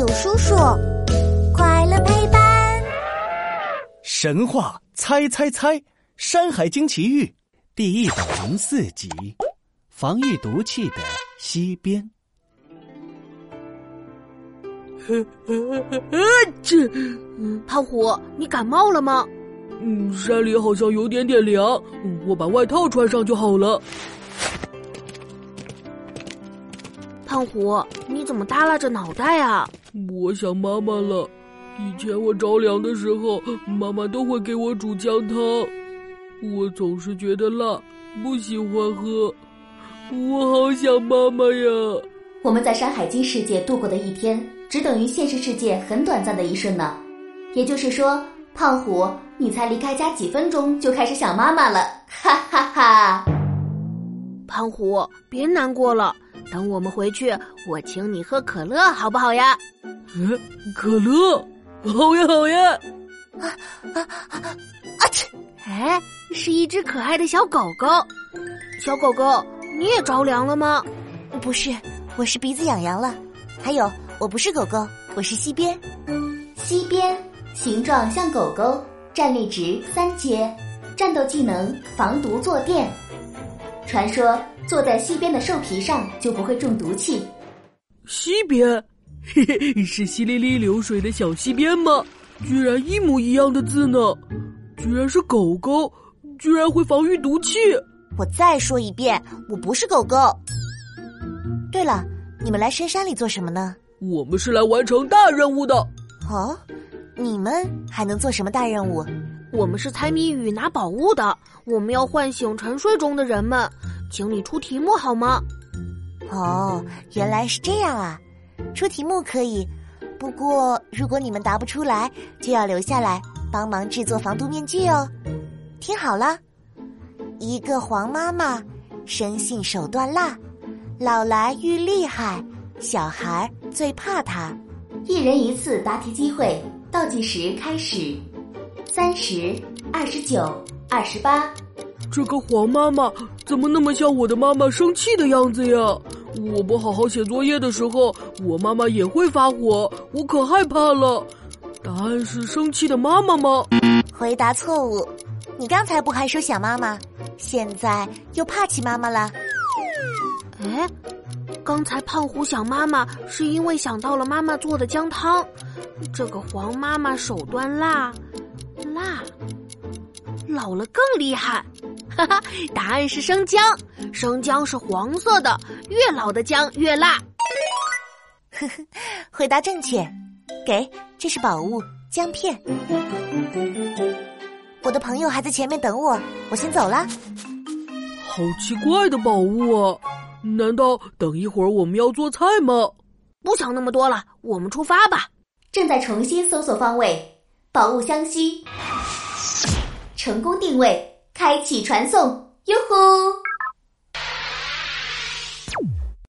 有叔叔，快乐陪伴。神话猜猜猜，《山海经奇遇》第一百零四集：防御毒气的西边。这 胖虎，你感冒了吗？嗯，山里好像有点点凉，我把外套穿上就好了。胖虎，你怎么耷拉着脑袋啊？我想妈妈了。以前我着凉的时候，妈妈都会给我煮姜汤，我总是觉得辣，不喜欢喝。我好想妈妈呀！我们在《山海经》世界度过的一天，只等于现实世界很短暂的一瞬呢。也就是说，胖虎，你才离开家几分钟，就开始想妈妈了，哈哈哈！胖虎，别难过了。等我们回去，我请你喝可乐，好不好呀？嗯，可乐，好呀，好呀。啊啊啊！啊切！哎，是一只可爱的小狗狗。小狗狗，你也着凉了吗？不是，我是鼻子痒痒了。还有，我不是狗狗，我是西边。西边，形状像狗狗，站立值三阶，战斗技能防毒坐垫。传说。坐在溪边的兽皮上就不会中毒气。溪边，嘿嘿，是淅沥沥流水的小溪边吗？居然一模一样的字呢！居然是狗狗，居然会防御毒气！我再说一遍，我不是狗狗。对了，你们来深山里做什么呢？我们是来完成大任务的。哦，你们还能做什么大任务？我们是猜谜语拿宝物的。我们要唤醒沉睡中的人们。请你出题目好吗？哦，原来是这样啊！出题目可以，不过如果你们答不出来，就要留下来帮忙制作防毒面具哦。听好了，一个黄妈妈，生性手段辣，老来愈厉害，小孩最怕她。一人一次答题机会，倒计时开始：三十、二十九、二十八。这个黄妈妈怎么那么像我的妈妈生气的样子呀？我不好好写作业的时候，我妈妈也会发火，我可害怕了。答案是生气的妈妈吗？回答错误，你刚才不还说想妈妈，现在又怕起妈妈了？哎，刚才胖虎想妈妈是因为想到了妈妈做的姜汤。这个黄妈妈手段辣，辣，老了更厉害。哈哈，答案是生姜，生姜是黄色的，越老的姜越辣。呵呵，回答正确，给，这是宝物姜片。我的朋友还在前面等我，我先走了。好奇怪的宝物啊！难道等一会儿我们要做菜吗？不想那么多了，我们出发吧。正在重新搜索方位，宝物相吸，成功定位。开启传送，哟呼！